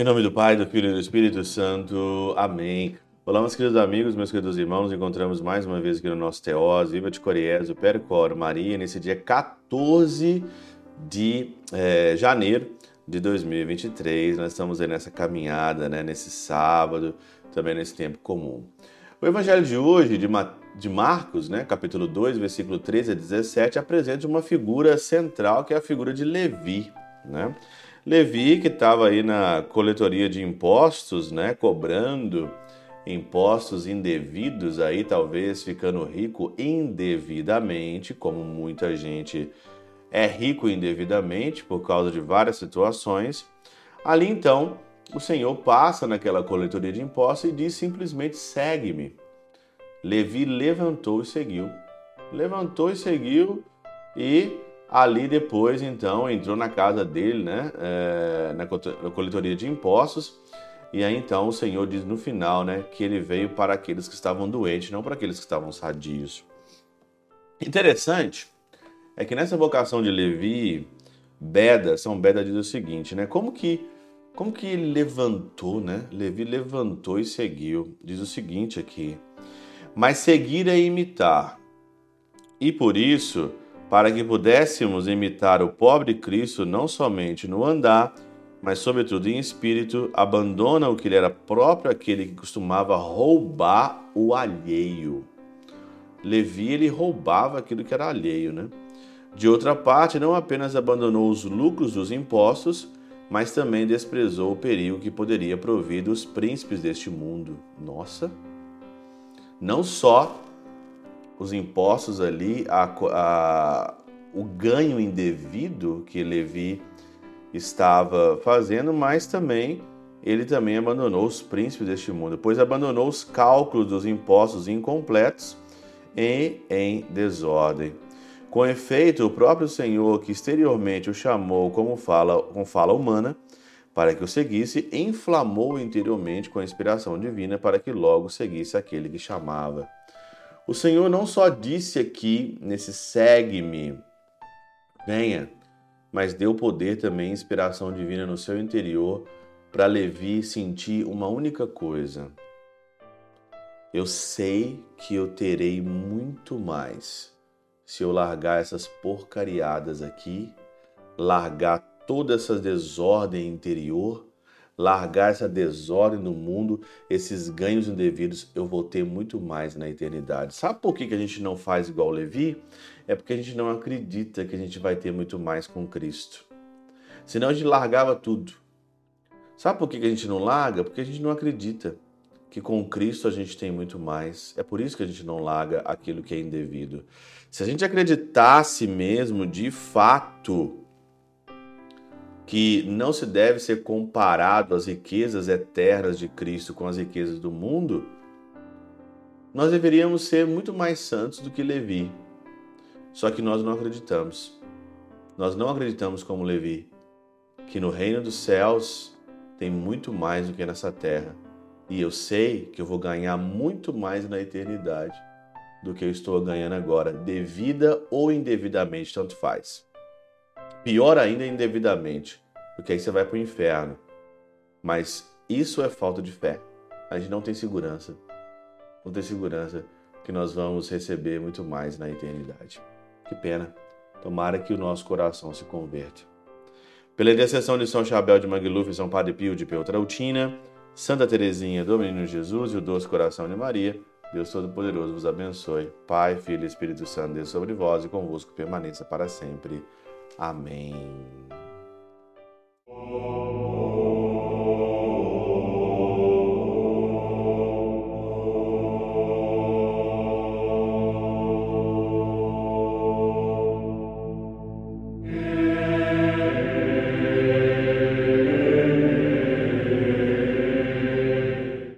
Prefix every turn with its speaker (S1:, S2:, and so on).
S1: Em nome do Pai, do Filho e do Espírito Santo. Amém. Olá, meus queridos amigos, meus queridos irmãos. Nos encontramos mais uma vez aqui no nosso Teós, Viva de Coriés, o Percor Maria, nesse dia 14 de é, janeiro de 2023. Nós estamos aí nessa caminhada, né, nesse sábado, também nesse tempo comum. O evangelho de hoje, de, de Marcos, né, capítulo 2, versículo 13 a 17, apresenta uma figura central, que é a figura de Levi. Né? Levi, que estava aí na coletoria de impostos, né, cobrando impostos indevidos, aí talvez ficando rico indevidamente, como muita gente é rico indevidamente por causa de várias situações. Ali então, o Senhor passa naquela coletoria de impostos e diz simplesmente: segue-me. Levi levantou e seguiu. Levantou e seguiu, e ali depois, então, entrou na casa dele, né, é, na coletoria de impostos. E aí então o Senhor diz no final, né, que ele veio para aqueles que estavam doentes, não para aqueles que estavam sadios. Interessante é que nessa vocação de Levi, Beda, São Beda diz o seguinte, né, como que como que ele levantou, né? Levi levantou e seguiu. Diz o seguinte aqui: Mas seguir é imitar. E por isso, para que pudéssemos imitar o pobre Cristo não somente no andar, mas sobretudo em espírito, abandona o que ele era próprio aquele que costumava roubar o alheio. Levi ele roubava aquilo que era alheio, né? De outra parte, não apenas abandonou os lucros dos impostos, mas também desprezou o perigo que poderia provir dos príncipes deste mundo. Nossa! Não só os impostos ali, a, a, o ganho indevido que Levi estava fazendo, mas também ele também abandonou os príncipes deste mundo, pois abandonou os cálculos dos impostos incompletos e em desordem. Com efeito, o próprio Senhor, que exteriormente o chamou como fala, com fala humana, para que o seguisse, inflamou interiormente com a inspiração divina para que logo seguisse aquele que chamava. O Senhor não só disse aqui nesse segue-me, venha, mas deu poder também, inspiração divina no seu interior para Levi sentir uma única coisa. Eu sei que eu terei muito mais se eu largar essas porcariadas aqui, largar toda essa desordem interior, largar essa desordem no mundo, esses ganhos indevidos, eu vou ter muito mais na eternidade. Sabe por que a gente não faz igual Levi? É porque a gente não acredita que a gente vai ter muito mais com Cristo. Senão a gente largava tudo. Sabe por que a gente não larga? Porque a gente não acredita que com Cristo a gente tem muito mais. É por isso que a gente não larga aquilo que é indevido. Se a gente acreditasse mesmo de fato que não se deve ser comparado as riquezas eternas de Cristo com as riquezas do mundo, nós deveríamos ser muito mais santos do que Levi. Só que nós não acreditamos. Nós não acreditamos como Levi, que no reino dos céus tem muito mais do que nessa terra. E eu sei que eu vou ganhar muito mais na eternidade do que eu estou ganhando agora, devida ou indevidamente, tanto faz. Pior ainda indevidamente, porque aí você vai para o inferno. Mas isso é falta de fé. A gente não tem segurança. Não tem segurança que nós vamos receber muito mais na eternidade. Que pena. Tomara que o nosso coração se converta. Pela intercessão de São Chabel de Mangluf São Padre Pio de Peltrautina, Santa Teresinha do Menino Jesus e o Doce Coração de Maria, Deus Todo-Poderoso vos abençoe. Pai, Filho e Espírito Santo, Deus sobre vós e convosco permaneça para sempre. Amém.